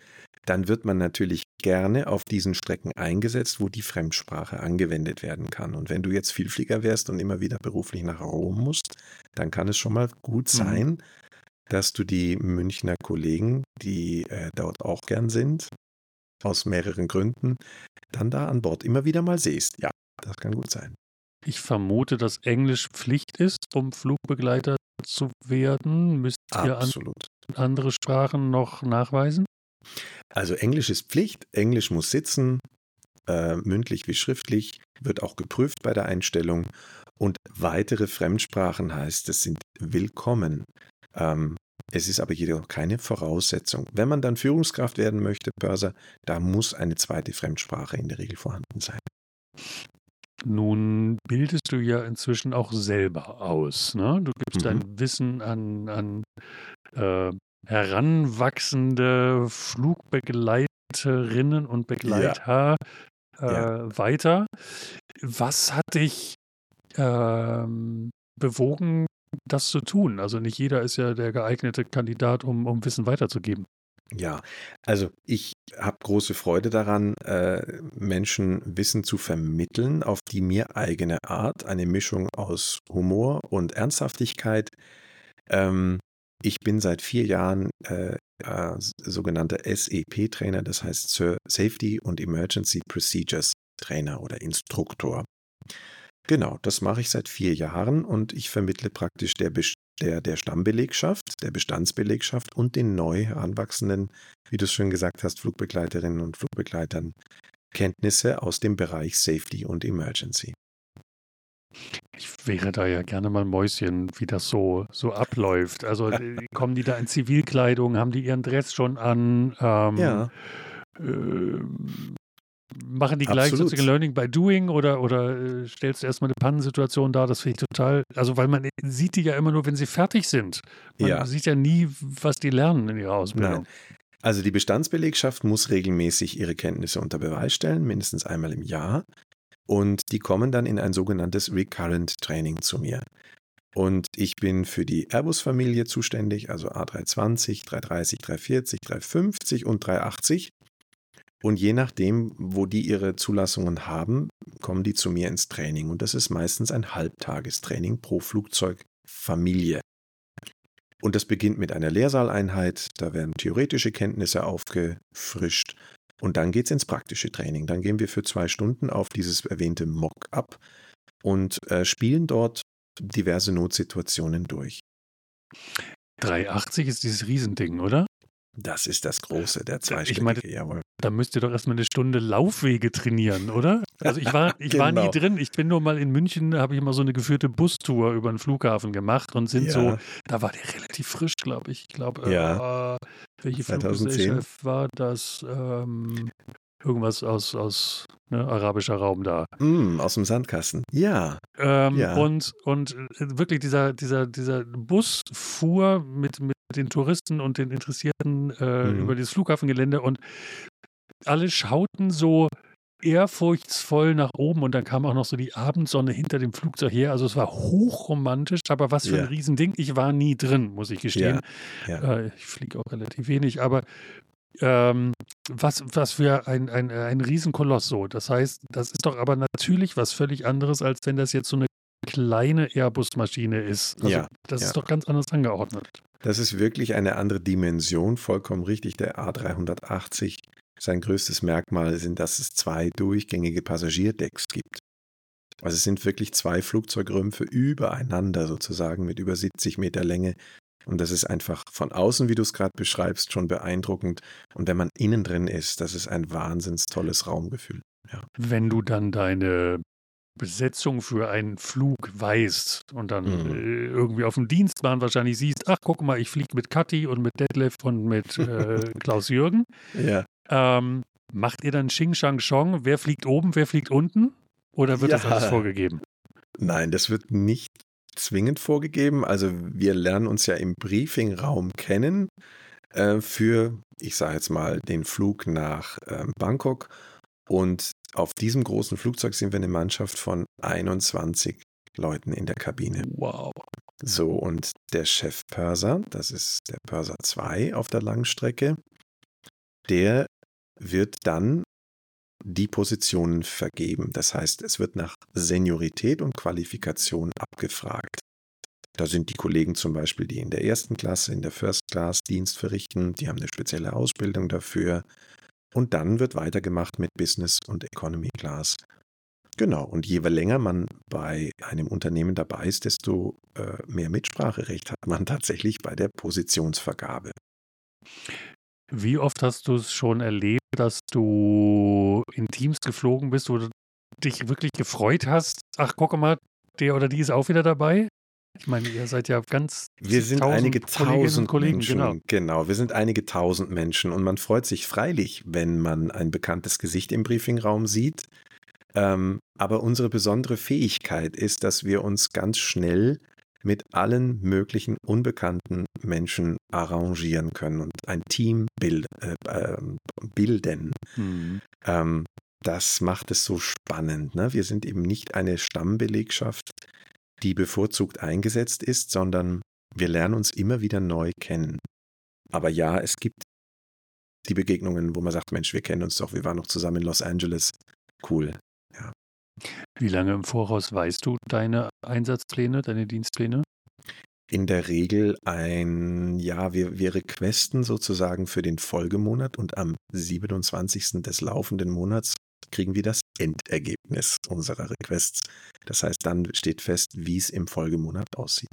[SPEAKER 1] dann wird man natürlich gerne auf diesen Strecken eingesetzt, wo die Fremdsprache angewendet werden kann. Und wenn du jetzt Vielflieger wärst und immer wieder beruflich nach Rom musst, dann kann es schon mal gut mhm. sein, mhm. dass du die Münchner Kollegen, die äh, dort auch gern sind, aus mehreren Gründen, dann da an Bord immer wieder mal siehst. Ja, das kann gut sein.
[SPEAKER 3] Ich vermute, dass Englisch Pflicht ist, um Flugbegleiter zu werden. Müsst ihr an andere Sprachen noch nachweisen?
[SPEAKER 1] Also Englisch ist Pflicht, Englisch muss sitzen, äh, mündlich wie schriftlich, wird auch geprüft bei der Einstellung. Und weitere Fremdsprachen heißt, es sind willkommen. Ähm, es ist aber jedoch keine Voraussetzung. Wenn man dann Führungskraft werden möchte, Börser, da muss eine zweite Fremdsprache in der Regel vorhanden sein.
[SPEAKER 3] Nun bildest du ja inzwischen auch selber aus. Ne? Du gibst mhm. dein Wissen an, an äh, heranwachsende Flugbegleiterinnen und Begleiter ja. Äh, ja. weiter. Was hat dich ähm, bewogen, das zu tun? Also nicht jeder ist ja der geeignete Kandidat, um, um Wissen weiterzugeben.
[SPEAKER 1] Ja, also ich habe große Freude daran, äh, Menschen Wissen zu vermitteln auf die mir eigene Art, eine Mischung aus Humor und Ernsthaftigkeit. Ähm, ich bin seit vier Jahren äh, äh, sogenannter SEP-Trainer, das heißt Safety und Emergency Procedures Trainer oder Instruktor. Genau, das mache ich seit vier Jahren und ich vermittle praktisch der, der, der Stammbelegschaft, der Bestandsbelegschaft und den neu heranwachsenden, wie du es schon gesagt hast, Flugbegleiterinnen und Flugbegleitern Kenntnisse aus dem Bereich Safety und Emergency.
[SPEAKER 3] Ich wäre da ja gerne mal Mäuschen, wie das so, so abläuft. Also äh, kommen die da in Zivilkleidung, haben die ihren Dress schon an? Ähm, ja. Äh, machen die gleich Absolut. sozusagen Learning by Doing oder, oder äh, stellst du erstmal eine Pannensituation dar? Das finde ich total, also weil man sieht die ja immer nur, wenn sie fertig sind. Man ja. sieht ja nie, was die lernen in ihrer Ausbildung. Nein.
[SPEAKER 1] Also die Bestandsbelegschaft muss regelmäßig ihre Kenntnisse unter Beweis stellen, mindestens einmal im Jahr. Und die kommen dann in ein sogenanntes Recurrent Training zu mir. Und ich bin für die Airbus-Familie zuständig, also A320, 330, 340, 350 und 380. Und je nachdem, wo die ihre Zulassungen haben, kommen die zu mir ins Training. Und das ist meistens ein Halbtagestraining pro Flugzeugfamilie. Und das beginnt mit einer Lehrsaaleinheit, da werden theoretische Kenntnisse aufgefrischt und dann geht es ins praktische Training. Dann gehen wir für zwei Stunden auf dieses erwähnte Mock-up und äh, spielen dort diverse Notsituationen durch.
[SPEAKER 3] 380 ist dieses Riesending, oder?
[SPEAKER 1] Das ist das Große, der zweistöckige,
[SPEAKER 3] ich meine, jawohl. Da müsst ihr doch erstmal eine Stunde Laufwege trainieren, oder? Also ich war, ich genau. war nie genau. drin. Ich bin nur mal in München, habe ich mal so eine geführte Bustour über den Flughafen gemacht und sind ja. so, da war der relativ frisch, glaube ich. Ich glaube, ja. äh, welche 2010. Fluggesellschaft war das? Ähm, irgendwas aus, aus ne, arabischer Raum da.
[SPEAKER 1] Mm, aus dem Sandkasten. Ja.
[SPEAKER 3] Ähm, ja. Und, und äh, wirklich dieser, dieser, dieser Bus fuhr mit, mit den Touristen und den Interessierten äh, mhm. über dieses Flughafengelände und alle schauten so ehrfurchtsvoll nach oben und dann kam auch noch so die Abendsonne hinter dem Flugzeug her. Also es war hochromantisch, aber was für ja. ein Riesending. Ich war nie drin, muss ich gestehen. Ja. Ja. Äh, ich fliege auch relativ wenig, aber ähm, was, was für ein, ein, ein Riesenkoloss so. Das heißt, das ist doch aber natürlich was völlig anderes, als wenn das jetzt so eine kleine Airbus-Maschine ist. Also
[SPEAKER 1] Ja,
[SPEAKER 3] das
[SPEAKER 1] ja.
[SPEAKER 3] ist doch ganz anders angeordnet.
[SPEAKER 1] Das ist wirklich eine andere Dimension, vollkommen richtig. Der A380, sein größtes Merkmal sind, dass es zwei durchgängige Passagierdecks gibt. Also es sind wirklich zwei Flugzeugrümpfe übereinander sozusagen mit über 70 Meter Länge. Und das ist einfach von außen, wie du es gerade beschreibst, schon beeindruckend. Und wenn man innen drin ist, das ist ein wahnsinns tolles Raumgefühl.
[SPEAKER 3] Wenn du dann deine Besetzung für einen Flug weißt und dann
[SPEAKER 1] Mhm.
[SPEAKER 3] äh, irgendwie auf dem Dienstplan wahrscheinlich siehst, ach guck mal, ich fliege mit Kathi und mit Detlef und mit äh, Klaus Jürgen.
[SPEAKER 1] Ja.
[SPEAKER 3] Ähm, macht ihr dann Xing Shang Chong? Wer fliegt oben, wer fliegt unten? Oder wird das
[SPEAKER 1] Ja.
[SPEAKER 3] alles vorgegeben?
[SPEAKER 1] Nein, das wird nicht zwingend vorgegeben. Also wir lernen uns ja im Briefingraum kennen äh, für, ich sage jetzt mal, den Flug nach ähm, Bangkok. Und auf diesem großen Flugzeug sind wir eine Mannschaft von 21 Leuten in der Kabine.
[SPEAKER 3] Wow.
[SPEAKER 1] So, und der Chef Purser, das ist der Purser 2 auf der Langstrecke, der wird dann die Positionen vergeben. Das heißt, es wird nach Seniorität und Qualifikation abgefragt. Da sind die Kollegen zum Beispiel, die in der ersten Klasse, in der First Class Dienst verrichten, die haben eine spezielle Ausbildung dafür. Und dann wird weitergemacht mit Business und Economy Class. Genau, und je länger man bei einem Unternehmen dabei ist, desto äh, mehr Mitspracherecht hat man tatsächlich bei der Positionsvergabe.
[SPEAKER 3] Wie oft hast du es schon erlebt, dass du in Teams geflogen bist, wo du dich wirklich gefreut hast? Ach, guck mal, der oder die ist auch wieder dabei. Ich meine, ihr seid ja ganz
[SPEAKER 1] Wir sind
[SPEAKER 3] tausend
[SPEAKER 1] einige tausend
[SPEAKER 3] Kollegen,
[SPEAKER 1] Menschen.
[SPEAKER 3] genau.
[SPEAKER 1] genau, wir sind einige tausend Menschen und man freut sich freilich, wenn man ein bekanntes Gesicht im Briefingraum sieht. Ähm, aber unsere besondere Fähigkeit ist, dass wir uns ganz schnell mit allen möglichen unbekannten Menschen arrangieren können und ein Team bild, äh, äh, bilden.
[SPEAKER 3] Mhm.
[SPEAKER 1] Ähm, das macht es so spannend. Ne? Wir sind eben nicht eine Stammbelegschaft, die bevorzugt eingesetzt ist, sondern wir lernen uns immer wieder neu kennen. Aber ja, es gibt die Begegnungen, wo man sagt, Mensch, wir kennen uns doch, wir waren noch zusammen in Los Angeles. Cool.
[SPEAKER 3] Wie lange im Voraus weißt du deine Einsatzpläne, deine Dienstpläne?
[SPEAKER 1] In der Regel ein, ja, wir, wir requesten sozusagen für den Folgemonat und am 27. des laufenden Monats kriegen wir das Endergebnis unserer Requests. Das heißt, dann steht fest, wie es im Folgemonat aussieht.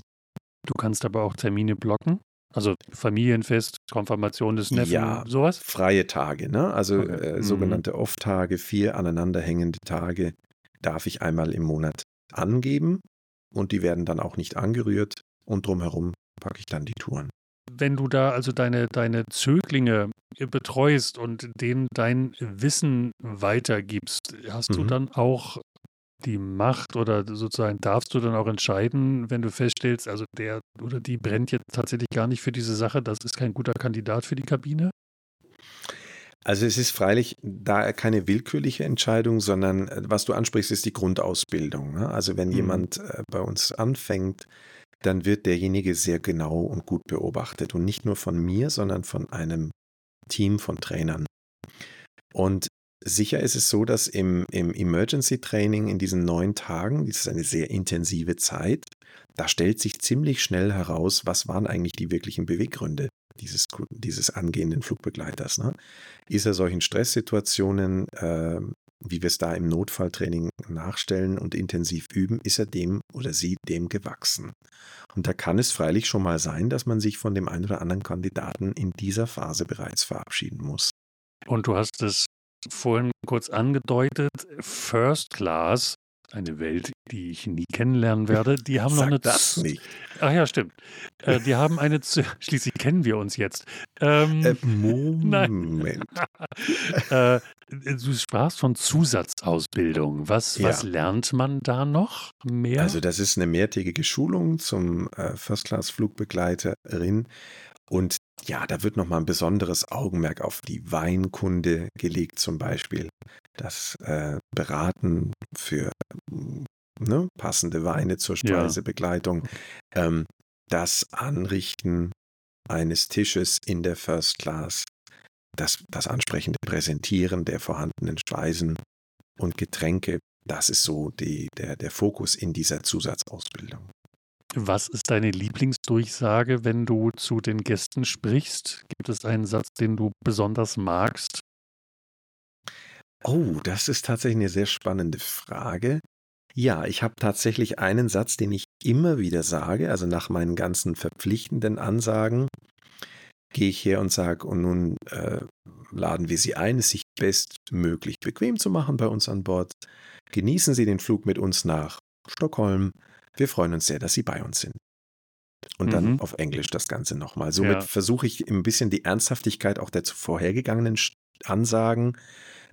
[SPEAKER 3] Du kannst aber auch Termine blocken. Also Familienfest, Konfirmation des Neffen,
[SPEAKER 1] Ja.
[SPEAKER 3] sowas?
[SPEAKER 1] Freie Tage, ne? Also
[SPEAKER 3] Okay.
[SPEAKER 1] äh,
[SPEAKER 3] Mhm.
[SPEAKER 1] sogenannte Off-Tage, vier aneinanderhängende Tage darf ich einmal im Monat angeben und die werden dann auch nicht angerührt und drumherum packe ich dann die Touren.
[SPEAKER 3] Wenn du da also deine, deine Zöglinge betreust und denen dein Wissen weitergibst, hast du
[SPEAKER 1] Mhm.
[SPEAKER 3] dann auch die Macht oder sozusagen darfst du dann auch entscheiden, wenn du feststellst, also der oder die brennt jetzt tatsächlich gar nicht für diese Sache, das ist kein guter Kandidat für die Kabine?
[SPEAKER 1] Also es ist freilich da keine willkürliche Entscheidung, sondern äh, was du ansprichst, ist die Grundausbildung. Ne? Also wenn
[SPEAKER 3] Mhm.
[SPEAKER 1] jemand äh, bei uns anfängt, dann wird derjenige sehr genau und gut beobachtet und nicht nur von mir, sondern von einem Team von Trainern. Und sicher ist es so, dass im, im Emergency Training in diesen neun Tagen, das ist eine sehr intensive Zeit, da stellt sich ziemlich schnell heraus, was waren eigentlich die wirklichen Beweggründe dieses, dieses angehenden Flugbegleiters. Ne? Ist er solchen Stresssituationen, äh, wie wir es da im Notfalltraining nachstellen und intensiv üben, ist er dem oder sie dem gewachsen. Und da kann es freilich schon mal sein, dass man sich von dem einen oder anderen Kandidaten in dieser Phase bereits verabschieden muss.
[SPEAKER 3] Und du hast es vorhin kurz angedeutet, First Class, eine Welt, die ich nie kennenlernen werde, die haben noch eine
[SPEAKER 1] das
[SPEAKER 3] Z-
[SPEAKER 1] nicht.
[SPEAKER 3] Ach ja, stimmt. Äh, die haben eine Z schließlich kennen wir uns jetzt. Ähm,
[SPEAKER 1] Äh, Moment.
[SPEAKER 3] äh, du sprachst von Zusatzausbildung. Was,
[SPEAKER 1] Ja.
[SPEAKER 3] was lernt man da noch mehr?
[SPEAKER 1] Also das ist eine mehrtägige Schulung zum äh, First-Class-Flugbegleiterin. Und ja, da wird nochmal ein besonderes Augenmerk auf die Weinkunde gelegt, zum Beispiel. Das äh, Beraten für mm, ne, passende Weine zur
[SPEAKER 3] Ja.
[SPEAKER 1] Speisebegleitung. Ähm, das Anrichten eines Tisches in der First Class. Das, das ansprechende Präsentieren der vorhandenen Speisen und Getränke das ist so die, der, der Fokus in dieser Zusatzausbildung.
[SPEAKER 3] Was ist deine Lieblingsdurchsage, wenn du zu den Gästen sprichst? Gibt es einen Satz, den du besonders magst?
[SPEAKER 1] Oh, das ist tatsächlich eine sehr spannende Frage. Ja, ich habe tatsächlich einen Satz, den ich immer wieder sage, also nach meinen ganzen verpflichtenden Ansagen gehe ich her und sage, und nun äh, laden wir Sie ein, es sich bestmöglich bequem zu machen bei uns an Bord. Genießen Sie den Flug mit uns nach Stockholm. Wir freuen uns sehr, dass Sie bei uns sind. Und dann
[SPEAKER 3] Mhm.
[SPEAKER 1] auf Englisch das Ganze nochmal. Somit
[SPEAKER 3] Ja.
[SPEAKER 1] versuche ich ein bisschen die Ernsthaftigkeit auch der vorhergegangenen Ansagen.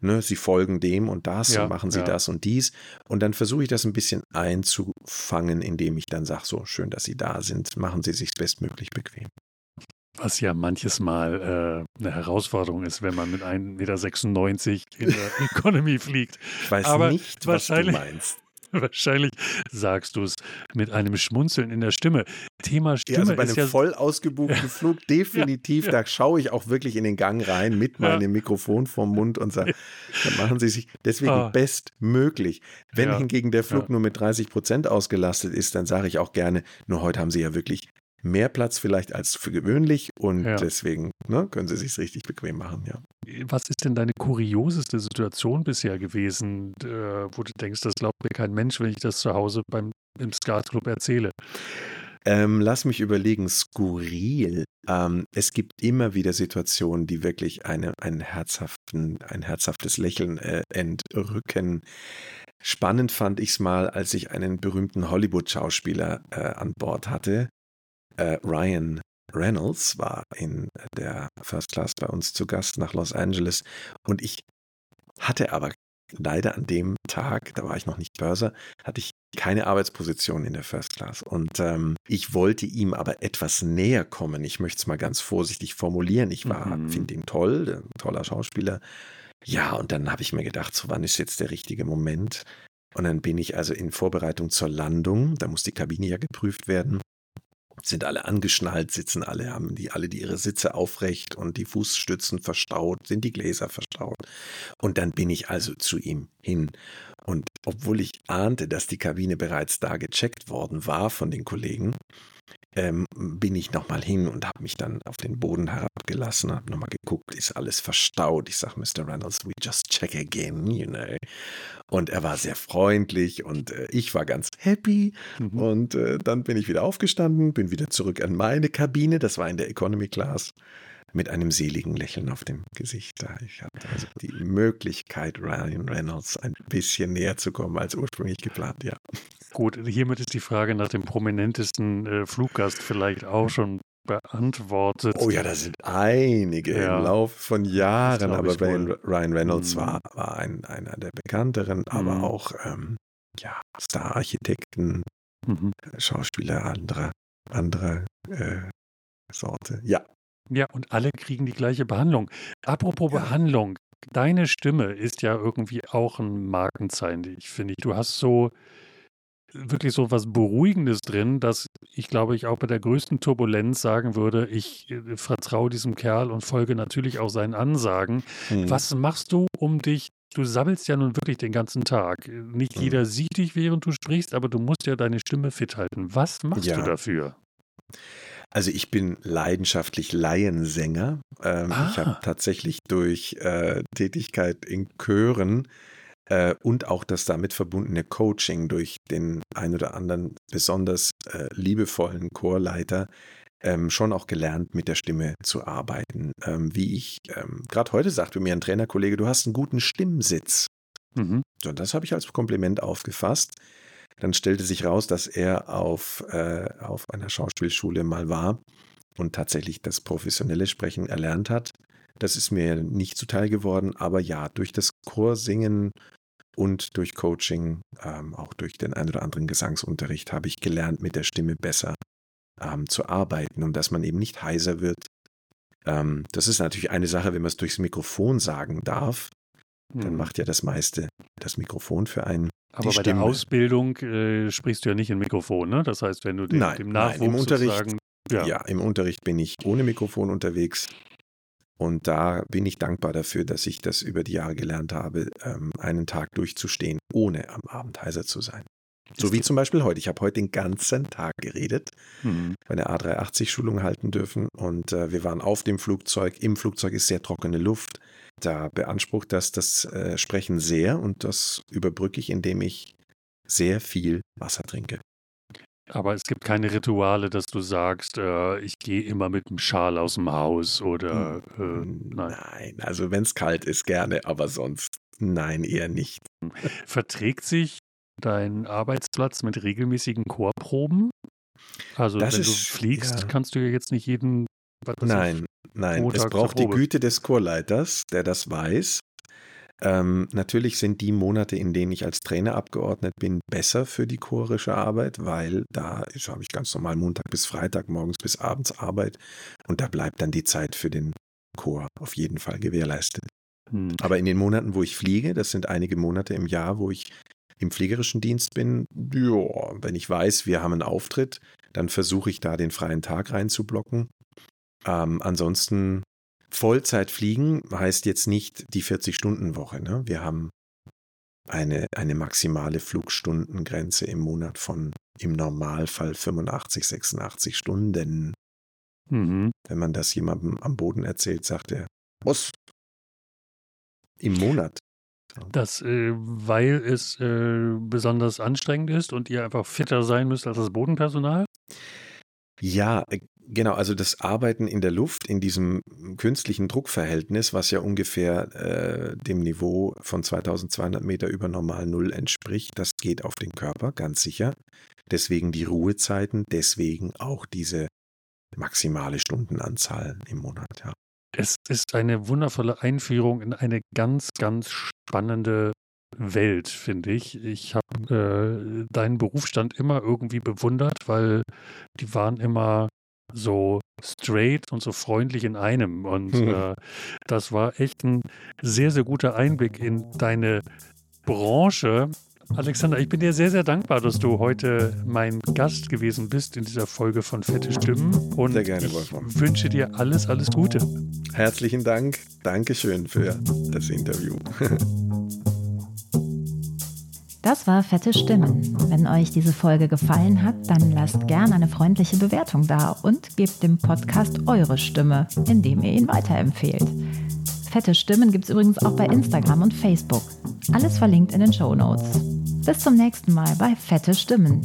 [SPEAKER 1] Ne, sie folgen dem und das
[SPEAKER 3] Ja,
[SPEAKER 1] und machen sie
[SPEAKER 3] ja.
[SPEAKER 1] das und dies. Und dann versuche ich das ein bisschen einzufangen, indem ich dann sage, so schön, dass Sie da sind, machen Sie sich bestmöglich bequem.
[SPEAKER 3] Was ja manches Mal äh, eine Herausforderung ist, wenn man mit 1,96 Meter in der Economy fliegt.
[SPEAKER 1] Ich weiß
[SPEAKER 3] Aber
[SPEAKER 1] nicht, was du
[SPEAKER 3] wahrscheinlich-
[SPEAKER 1] meinst.
[SPEAKER 3] Wahrscheinlich sagst du es mit einem Schmunzeln in der Stimme. Thema Stimme
[SPEAKER 1] Ja, also bei einem
[SPEAKER 3] ja
[SPEAKER 1] voll ausgebuchten Flug definitiv,
[SPEAKER 3] ja.
[SPEAKER 1] da schaue ich auch wirklich in den Gang rein mit
[SPEAKER 3] Ja.
[SPEAKER 1] meinem Mikrofon vorm Mund und sage, dann machen Sie sich deswegen
[SPEAKER 3] Ah.
[SPEAKER 1] bestmöglich. Wenn
[SPEAKER 3] Ja.
[SPEAKER 1] hingegen der Flug
[SPEAKER 3] Ja.
[SPEAKER 1] nur mit 30 Prozent ausgelastet ist, dann sage ich auch gerne, nur heute haben Sie ja wirklich mehr Platz vielleicht als für gewöhnlich und
[SPEAKER 3] Ja.
[SPEAKER 1] deswegen ne, können Sie sich richtig bequem machen, ja.
[SPEAKER 3] Was ist denn deine kurioseste Situation bisher gewesen, äh, wo du denkst, das glaubt mir kein Mensch, wenn ich das zu Hause beim im Skatclub erzähle?
[SPEAKER 1] Ähm, lass mich überlegen, skurril. Ähm, es gibt immer wieder Situationen, die wirklich eine, einen herzhaften, ein herzhaftes Lächeln äh, entrücken. Spannend fand ich es mal, als ich einen berühmten Hollywood-Schauspieler äh, an Bord hatte. Äh, Ryan Reynolds war in der First Class bei uns zu Gast nach Los Angeles und ich hatte aber leider an dem Tag, da war ich noch nicht Börser, hatte ich keine Arbeitsposition in der First Class. Und ähm, ich wollte ihm aber etwas näher kommen. Ich möchte es mal ganz vorsichtig formulieren. Ich war,
[SPEAKER 3] Mhm.
[SPEAKER 1] finde ihn toll, der, toller Schauspieler. Ja, und dann habe ich mir gedacht, so wann ist jetzt der richtige Moment? Und dann bin ich also in Vorbereitung zur Landung. Da muss die Kabine ja geprüft werden. Sind alle angeschnallt, sitzen alle, haben die alle die ihre Sitze aufrecht und die Fußstützen verstaut, sind die Gläser verstaut. Und dann bin ich also zu ihm hin. Und obwohl ich ahnte, dass die Kabine bereits da gecheckt worden war von den Kollegen, ähm, bin ich nochmal hin und habe mich dann auf den Boden herabgelassen, habe nochmal geguckt, ist alles verstaut. Ich sage, Mr. Reynolds, we just check again, you know. Und er war sehr freundlich und äh, ich war ganz happy.
[SPEAKER 3] Mhm.
[SPEAKER 1] Und äh, dann bin ich wieder aufgestanden, bin wieder zurück an meine Kabine, das war in der Economy Class, mit einem seligen Lächeln auf dem Gesicht. Da Ich hatte also die Möglichkeit, Ryan Reynolds ein bisschen näher zu kommen als ursprünglich geplant, ja.
[SPEAKER 3] Gut, hiermit ist die Frage nach dem prominentesten äh, Fluggast vielleicht auch schon beantwortet.
[SPEAKER 1] Oh ja, da sind einige
[SPEAKER 3] Ja.
[SPEAKER 1] im Laufe von Jahren, aber. Ryan Reynolds
[SPEAKER 3] Mhm.
[SPEAKER 1] war, war ein, einer der bekannteren, aber
[SPEAKER 3] Mhm.
[SPEAKER 1] auch ähm, ja, Star-Architekten,
[SPEAKER 3] Mhm.
[SPEAKER 1] Schauspieler anderer, anderer äh, Sorte. Ja.
[SPEAKER 3] Ja, und alle kriegen die gleiche Behandlung. Apropos
[SPEAKER 1] Ja.
[SPEAKER 3] Behandlung, deine Stimme ist ja irgendwie auch ein Markenzeichen, ich finde. Du hast so wirklich so was Beruhigendes drin, dass ich glaube, ich auch bei der größten Turbulenz sagen würde, ich äh, vertraue diesem Kerl und folge natürlich auch seinen Ansagen.
[SPEAKER 1] Mhm.
[SPEAKER 3] Was machst du, um dich, du sabbelst ja nun wirklich den ganzen Tag. Nicht
[SPEAKER 1] Mhm.
[SPEAKER 3] jeder sieht dich, während du sprichst, aber du musst ja deine Stimme fit halten. Was machst du
[SPEAKER 1] Ja.
[SPEAKER 3] dafür?
[SPEAKER 1] Also ich bin leidenschaftlich Laiensänger. Ähm, Ich
[SPEAKER 3] Ah.
[SPEAKER 1] habe tatsächlich durch äh, Tätigkeit in Chören äh, und auch das damit verbundene Coaching durch den ein oder anderen besonders äh, liebevollen Chorleiter ähm, schon auch gelernt, mit der Stimme zu arbeiten. Ähm, wie ich ähm, gerade heute sagte mir ein Trainerkollege, du hast einen guten Stimmsitz.
[SPEAKER 3] Mhm.
[SPEAKER 1] So, das habe ich als Kompliment aufgefasst. Dann stellte sich raus, dass er auf, äh, auf einer Schauspielschule mal war und tatsächlich das professionelle Sprechen erlernt hat. Das ist mir nicht zuteil geworden, aber ja, durch das Chorsingen und durch Coaching, ähm, auch durch den ein oder anderen Gesangsunterricht, habe ich gelernt, mit der Stimme besser ähm, zu arbeiten und dass man eben nicht heiser wird. Ähm, das ist natürlich eine Sache, wenn man es durchs Mikrofon sagen darf, dann
[SPEAKER 3] Mhm.
[SPEAKER 1] macht ja das meiste das Mikrofon für einen.
[SPEAKER 3] Aber bei der Ausbildung äh, sprichst du ja nicht in Mikrofon, ne? Das heißt, wenn du dem,
[SPEAKER 1] Nein,
[SPEAKER 3] dem
[SPEAKER 1] nein,
[SPEAKER 3] Nachwuchs
[SPEAKER 1] im Unterricht-
[SPEAKER 3] sozusagen,
[SPEAKER 1] Ja.
[SPEAKER 3] ja,
[SPEAKER 1] im Unterricht bin ich ohne Mikrofon unterwegs. Und da bin ich dankbar dafür, dass ich das über die Jahre gelernt habe, ähm, einen Tag durchzustehen, ohne am Abend heiser zu sein. So wie zum Beispiel heute. Ich habe heute den ganzen Tag geredet, mhm. meine A380-Schulung halten dürfen und äh, wir waren auf dem Flugzeug. Im Flugzeug ist sehr trockene Luft. Da beansprucht das das äh, Sprechen sehr und das überbrücke ich, indem ich sehr viel Wasser trinke.
[SPEAKER 3] Aber es gibt keine Rituale, dass du sagst, äh, ich gehe immer mit einem Schal aus dem Haus oder
[SPEAKER 1] äh, nein. nein, also wenn es kalt ist, gerne, aber sonst nein, eher nicht.
[SPEAKER 3] Verträgt sich dein Arbeitsplatz mit regelmäßigen Chorproben? Also
[SPEAKER 1] das
[SPEAKER 3] wenn
[SPEAKER 1] ist,
[SPEAKER 3] du fliegst,
[SPEAKER 1] ja.
[SPEAKER 3] kannst du ja jetzt nicht jeden.
[SPEAKER 1] Nein, nein,
[SPEAKER 3] Montag
[SPEAKER 1] es braucht die. Güte des Chorleiters, der das weiß. Ähm, natürlich sind die Monate, in denen ich als Trainer abgeordnet bin, besser für die chorische Arbeit, weil da habe ich ganz normal Montag bis Freitag, morgens bis abends Arbeit und da bleibt dann die Zeit für den Chor auf jeden Fall gewährleistet.
[SPEAKER 3] Hm.
[SPEAKER 1] Aber in den Monaten, wo ich fliege, das sind einige Monate im Jahr, wo ich im fliegerischen Dienst bin, ja, wenn ich weiß, wir haben einen Auftritt, dann versuche ich da den freien Tag reinzublocken. Ähm, ansonsten Vollzeit fliegen heißt jetzt nicht die 40-Stunden-Woche. Ne? Wir haben eine, eine maximale Flugstundengrenze im Monat von im Normalfall 85, 86 Stunden.
[SPEAKER 3] Mhm.
[SPEAKER 1] Wenn man das jemandem am Boden erzählt, sagt er, was? Im Monat.
[SPEAKER 3] Das, äh, weil es äh, besonders anstrengend ist und ihr einfach fitter sein müsst als das Bodenpersonal?
[SPEAKER 1] Ja, äh, genau. Also das Arbeiten in der Luft, in diesem künstlichen Druckverhältnis, was ja ungefähr äh, dem Niveau von 2200 Meter über Normal Null entspricht, das geht auf den Körper, ganz sicher. Deswegen die Ruhezeiten, deswegen auch diese maximale Stundenanzahl im Monat, ja.
[SPEAKER 3] Es ist eine wundervolle Einführung in eine ganz, ganz spannende Welt, finde ich. Ich habe äh, deinen Berufsstand immer irgendwie bewundert, weil die waren immer so straight und so freundlich in einem. Und
[SPEAKER 1] Hm.
[SPEAKER 3] äh, das war echt ein sehr, sehr guter Einblick in deine Branche. Alexander, ich bin dir sehr, sehr dankbar, dass du heute mein Gast gewesen bist in dieser Folge von Fette Stimmen. Und
[SPEAKER 1] Sehr gerne,
[SPEAKER 3] ich
[SPEAKER 1] Wolfram.
[SPEAKER 3] wünsche dir alles, alles Gute.
[SPEAKER 1] Herzlichen Dank. Dankeschön für das Interview.
[SPEAKER 4] Das war Fette Stimmen. Wenn euch diese Folge gefallen hat, dann lasst gerne eine freundliche Bewertung da und gebt dem Podcast eure Stimme, indem ihr ihn weiterempfehlt. Fette Stimmen gibt es übrigens auch bei Instagram und Facebook. Alles verlinkt in den Show Notes. Bis zum nächsten Mal bei Fette Stimmen.